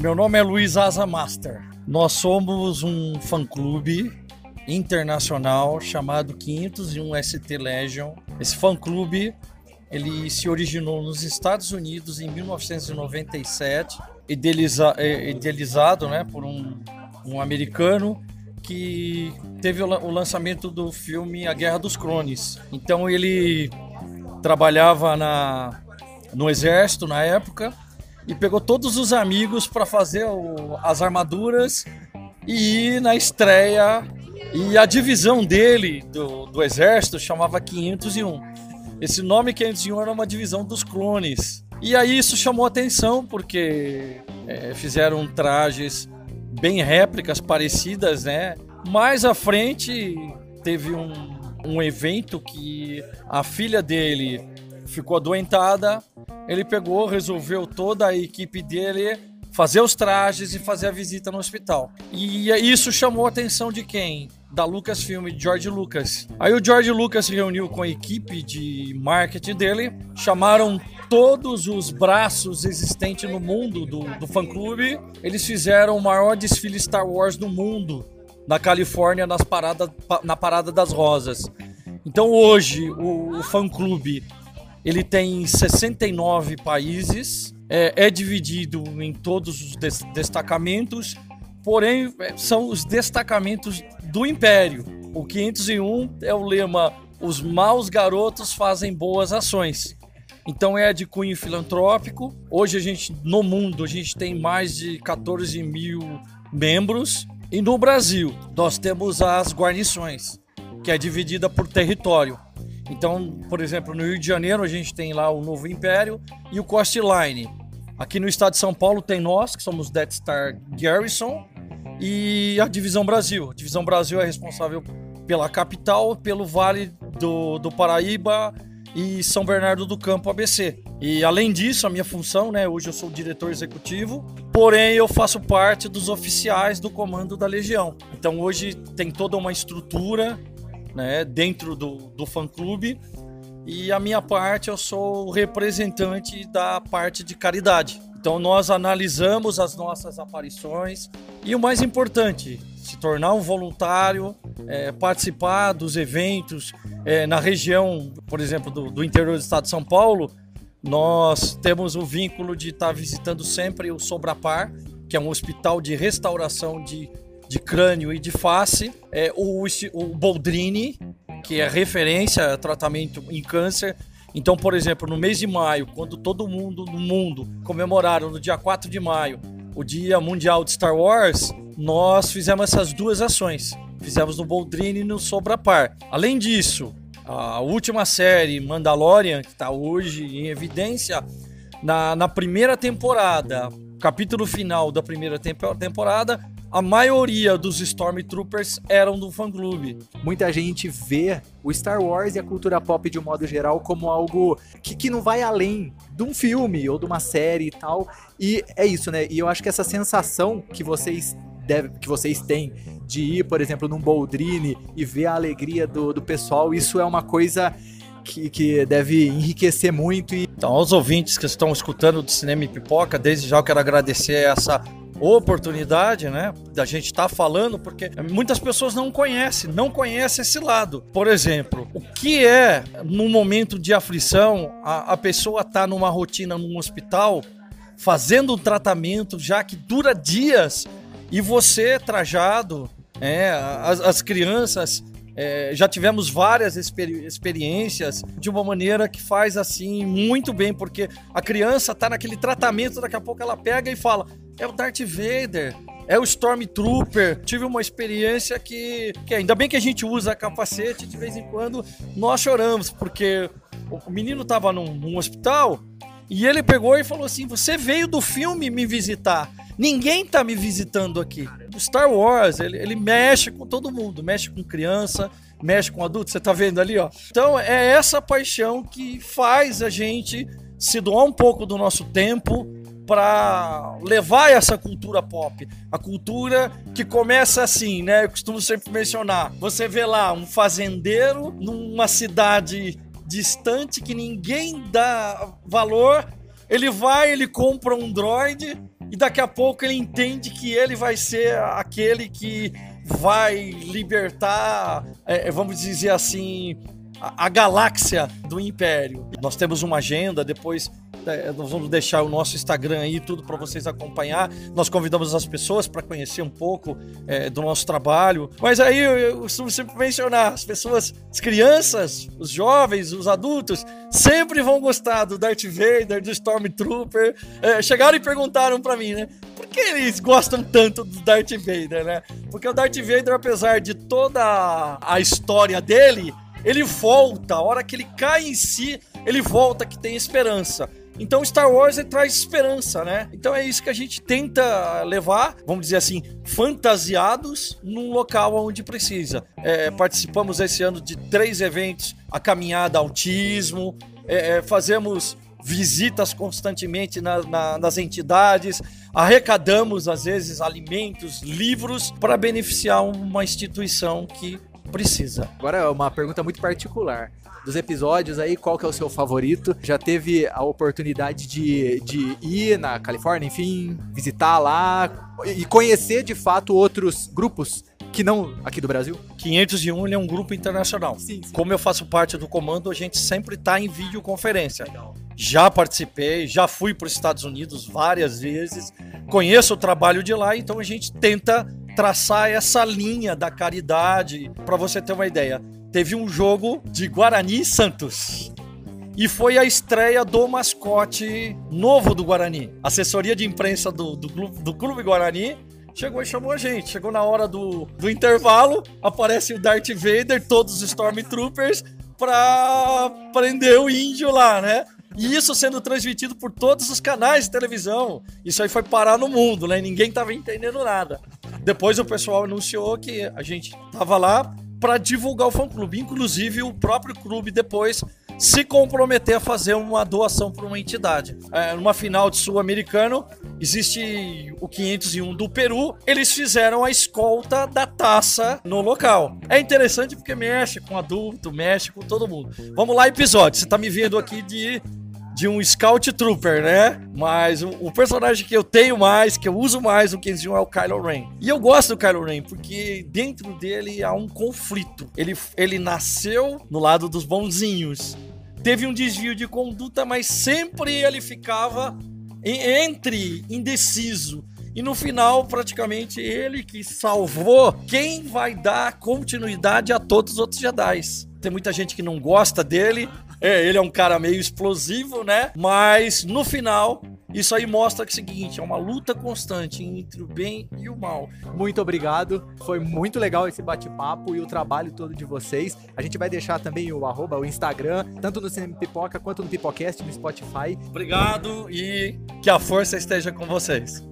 Meu nome é Luiz Asa Master. Nós somos um fã-clube internacional chamado 501 ST Legion. Esse fã-clube ele se originou nos Estados Unidos em 1997, idealiza, é, idealizado né, por um, um americano que teve o lançamento do filme A Guerra dos Crones. Então ele trabalhava na, no exército na época e pegou todos os amigos para fazer o, as armaduras e ir na estreia. E a divisão dele, do, do exército, chamava 501. Esse nome 501 era uma divisão dos clones. E aí isso chamou atenção porque é, fizeram trajes bem réplicas parecidas, né? Mais à frente teve um, um evento que a filha dele ficou adoentada. Ele pegou, resolveu toda a equipe dele fazer os trajes e fazer a visita no hospital. E isso chamou a atenção de quem? Da Lucasfilm, de George Lucas. Aí o George Lucas se reuniu com a equipe de marketing dele, chamaram todos os braços existentes no mundo do, do fã-clube. Eles fizeram o maior desfile Star Wars do mundo, na Califórnia, nas parada, na Parada das Rosas. Então hoje o, o fã-clube ele tem 69 países, é, é dividido em todos os des destacamentos, porém é, são os destacamentos do Império. O 501 é o lema: os maus garotos fazem boas ações. Então é de cunho filantrópico. Hoje a gente, no mundo, a gente tem mais de 14 mil membros. E no Brasil, nós temos as guarnições, que é dividida por território. Então, por exemplo, no Rio de Janeiro a gente tem lá o Novo Império e o Coastline. Aqui no estado de São Paulo tem nós, que somos Death Star Garrison, e a Divisão Brasil. A Divisão Brasil é responsável pela capital, pelo Vale do, do Paraíba e São Bernardo do Campo ABC. E além disso, a minha função, né, hoje eu sou diretor executivo, porém eu faço parte dos oficiais do comando da Legião. Então hoje tem toda uma estrutura né, dentro do, do fã-clube. E a minha parte, eu sou o representante da parte de caridade. Então nós analisamos as nossas aparições e o mais importante, se tornar um voluntário, é, participar dos eventos é, na região, por exemplo, do, do, interior do estado de São Paulo. Nós temos o vínculo de estar visitando sempre o Sobrapar, que é um hospital de restauração de de crânio e de face, é, o, o Boldrini, que é referência a tratamento em câncer. Então, por exemplo, no mês de maio, quando todo mundo no mundo comemoraram no dia 4 de maio o Dia Mundial de Star Wars, nós fizemos essas duas ações. Fizemos no Boldrini e no Sobrapar. Além disso, a última série Mandalorian, que está hoje em evidência, na, na primeira temporada, capítulo final da primeira temporada, a maioria dos Stormtroopers eram do fã-clube. Muita gente vê o Star Wars e a cultura pop de um modo geral como algo que, que não vai além de um filme ou de uma série e tal. E é isso, né? E eu acho que essa sensação que vocês deve, que vocês têm de ir, por exemplo, num Boldrini e ver a alegria do, do pessoal, isso é uma coisa que, que, deve enriquecer muito. E... Então, aos ouvintes que estão escutando do Cinema e Pipoca, desde já eu quero agradecer essa oportunidade, né, da gente estar tá falando, porque muitas pessoas não conhecem, não conhecem esse lado. Por exemplo, o que é no momento de aflição a, a pessoa tá numa rotina num hospital fazendo um tratamento já que dura dias e você trajado, é, as, as crianças é, já tivemos várias experi experiências de uma maneira que faz assim muito bem, porque a criança tá naquele tratamento, daqui a pouco ela pega e fala: é o Darth Vader, é o Stormtrooper. Tive uma experiência que, que ainda bem que a gente usa capacete, de vez em quando nós choramos, porque o menino tava num, num hospital e ele pegou e falou assim: Você veio do filme me visitar. Ninguém tá me visitando aqui. O Star Wars, ele, ele mexe com todo mundo, mexe com criança, mexe com adulto, você tá vendo ali, ó. Então é essa paixão que faz a gente se doar um pouco do nosso tempo para levar essa cultura pop. A cultura que começa assim, né? Eu costumo sempre mencionar. Você vê lá um fazendeiro numa cidade distante que ninguém dá valor. Ele vai, ele compra um droid e daqui a pouco ele entende que ele vai ser aquele que vai libertar, é, vamos dizer assim, a, a galáxia do Império. Nós temos uma agenda, depois é, nós vamos deixar o nosso Instagram aí, tudo para vocês acompanhar. Nós convidamos as pessoas para conhecer um pouco é, do nosso trabalho. Mas aí eu, eu costumo sempre mencionar: as pessoas, as crianças, os jovens, os adultos, sempre vão gostar do Darth Vader, do Stormtrooper. É, chegaram e perguntaram para mim, né? Por que eles gostam tanto do Darth Vader, né? Porque o Darth Vader, apesar de toda a história dele, ele volta, a hora que ele cai em si, ele volta que tem esperança. Então Star Wars traz esperança, né? Então é isso que a gente tenta levar, vamos dizer assim, fantasiados num local onde precisa. É, participamos esse ano de três eventos: a caminhada autismo, é, é fazemos visitas constantemente na, na, nas entidades, arrecadamos às vezes alimentos, livros para beneficiar uma instituição que precisa. Agora uma pergunta muito particular dos episódios aí, qual que é o seu favorito? Já teve a oportunidade de, de ir na Califórnia, enfim, visitar lá e conhecer de fato outros grupos que não aqui do Brasil? 501 é um grupo internacional. Sim, sim. Como eu faço parte do comando, a gente sempre está em videoconferência. Legal. Já participei, já fui para os Estados Unidos várias vezes, conheço o trabalho de lá, então a gente tenta traçar essa linha da caridade. Para você ter uma ideia, teve um jogo de Guarani e Santos. E foi a estreia do mascote novo do Guarani. A assessoria de imprensa do, do, do Clube Guarani chegou e chamou a gente. Chegou na hora do, do intervalo, aparece o Darth Vader, todos os Stormtroopers, pra prender o índio lá, né? E isso sendo transmitido por todos os canais de televisão. Isso aí foi parar no mundo, né? Ninguém tava entendendo nada. Depois o pessoal anunciou que a gente tava lá para divulgar o fã-clube. Inclusive, o próprio clube depois se comprometer a fazer uma doação para uma entidade. É, numa final de sul-americano, existe o 501 do Peru, eles fizeram a escolta da taça no local. É interessante porque mexe com adulto, mexe com todo mundo. Vamos lá, episódio. Você tá me vendo aqui de de um Scout Trooper, né? Mas o, o, personagem que eu tenho mais, que eu uso mais no 501 é o Kylo Ren. E eu gosto do Kylo Ren porque dentro dele há um conflito. Ele, ele nasceu no lado dos bonzinhos. Teve um desvio de conduta, mas sempre ele ficava entre indeciso. E no final, praticamente ele que salvou quem vai dar continuidade a todos os outros Jedi. Tem muita gente que não gosta dele, é, ele é um cara meio explosivo, né? Mas no final, isso aí mostra que é o seguinte, é uma luta constante entre o bem e o mal. Muito obrigado. Foi muito legal esse bate-papo e o trabalho todo de vocês. A gente vai deixar também o arroba, o Instagram, tanto no Cinema Pipoca quanto no Pipocast, no Spotify. Obrigado e que a força esteja com vocês.